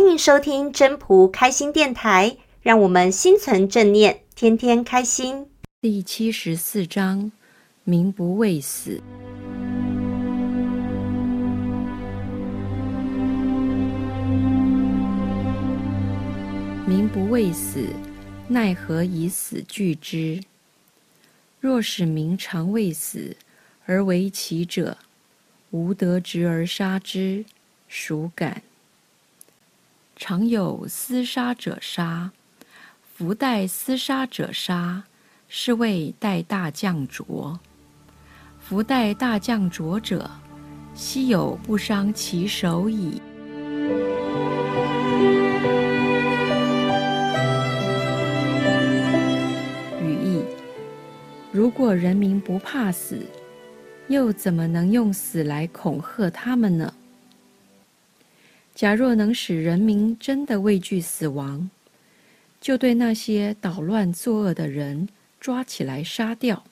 欢迎收听真仆开心电台，让我们心存正念，天天开心。第七十四章：民不畏死。民不畏死，奈何以死惧之？若使民常畏死，而为其者，吾得直而杀之，孰敢？常有厮杀者杀，夫待私杀者杀，是谓带大将浊。夫待大将浊者，希有不伤其手矣。如果人民不怕死，又怎么能用死来恐吓他们呢？假若能使人民真的畏惧死亡，就对那些捣乱作恶的人抓起来杀掉，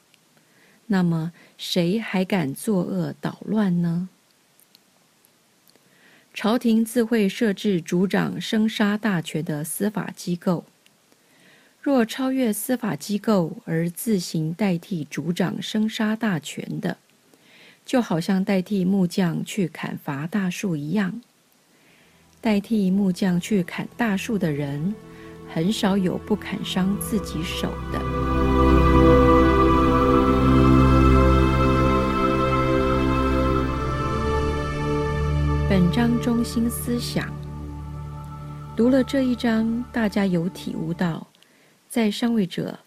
那么谁还敢作恶捣乱呢？朝廷自会设置主掌生杀大权的司法机构。若超越司法机构而自行代替主掌生杀大权的，就好像代替木匠去砍伐大树一样。代替木匠去砍大树的人，很少有不砍伤自己手的。本章中心思想，读了这一章，大家有体悟到。在上位者，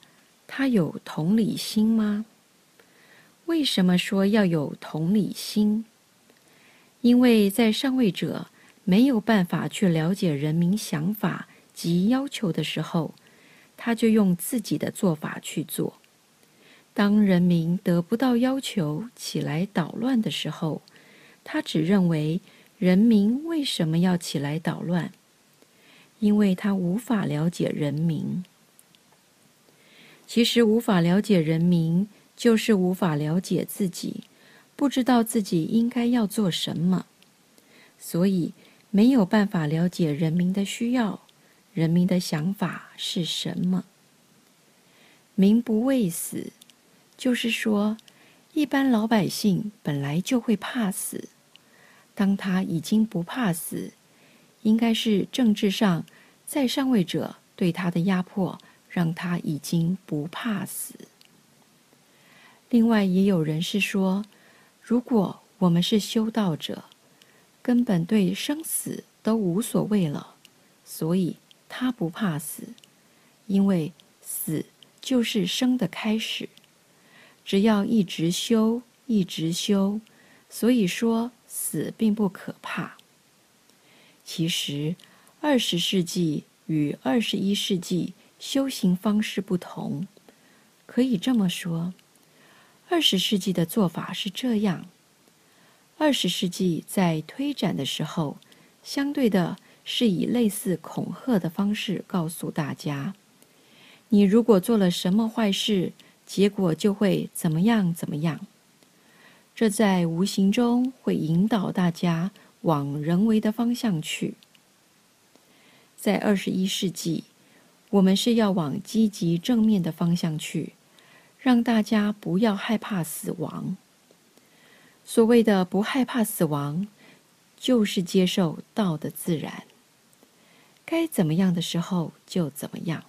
他有同理心吗？为什么说要有同理心？因为在上位者没有办法去了解人民想法及要求的时候，他就用自己的做法去做。当人民得不到要求起来捣乱的时候，他只认为人民为什么要起来捣乱？因为他无法了解人民。其实无法了解人民，就是无法了解自己，不知道自己应该要做什么，所以没有办法了解人民的需要，人民的想法是什么。民不畏死，就是说，一般老百姓本来就会怕死，当他已经不怕死，应该是政治上在上位者对他的压迫。让他已经不怕死。另外，也有人是说，如果我们是修道者，根本对生死都无所谓了，所以他不怕死，因为死就是生的开始。只要一直修，一直修，所以说死并不可怕。其实，二十世纪与二十一世纪。修行方式不同，可以这么说，二十世纪的做法是这样：二十世纪在推展的时候，相对的是以类似恐吓的方式告诉大家，你如果做了什么坏事，结果就会怎么样怎么样。这在无形中会引导大家往人为的方向去。在二十一世纪。我们是要往积极正面的方向去，让大家不要害怕死亡。所谓的不害怕死亡，就是接受道的自然，该怎么样的时候就怎么样。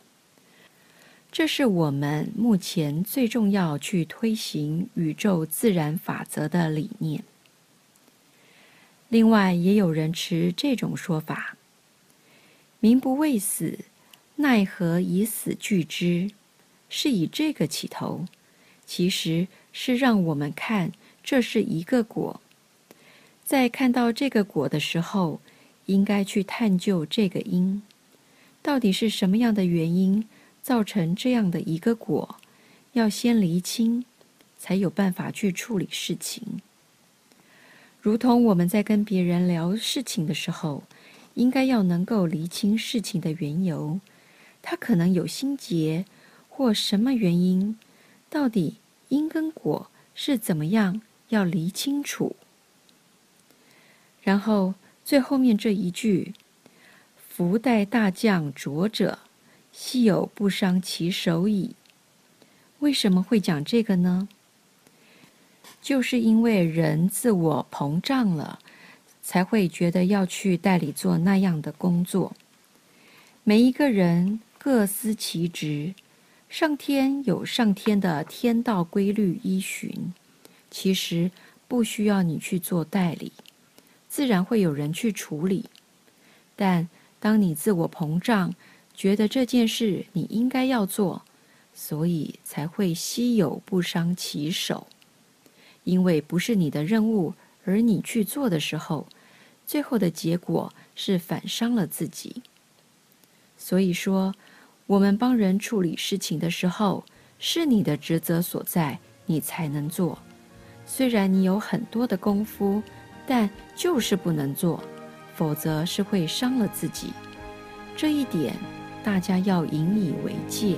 这是我们目前最重要去推行宇宙自然法则的理念。另外，也有人持这种说法：民不畏死。奈何以死惧之？是以这个起头，其实是让我们看这是一个果。在看到这个果的时候，应该去探究这个因，到底是什么样的原因造成这样的一个果？要先厘清，才有办法去处理事情。如同我们在跟别人聊事情的时候，应该要能够厘清事情的缘由。他可能有心结，或什么原因？到底因跟果是怎么样？要理清楚。然后最后面这一句：“福待大将拙者，希有不伤其手矣。为什么会讲这个呢？就是因为人自我膨胀了，才会觉得要去代理做那样的工作。每一个人各司其职，上天有上天的天道规律依循，其实不需要你去做代理，自然会有人去处理。但当你自我膨胀，觉得这件事你应该要做，所以才会稀有不伤其手。因为不是你的任务，而你去做的时候，最后的结果是反伤了自己。所以说，我们帮人处理事情的时候，是你的职责所在，你才能做。虽然你有很多的功夫，但就是不能做，否则是会伤了自己。这一点，大家要引以为戒。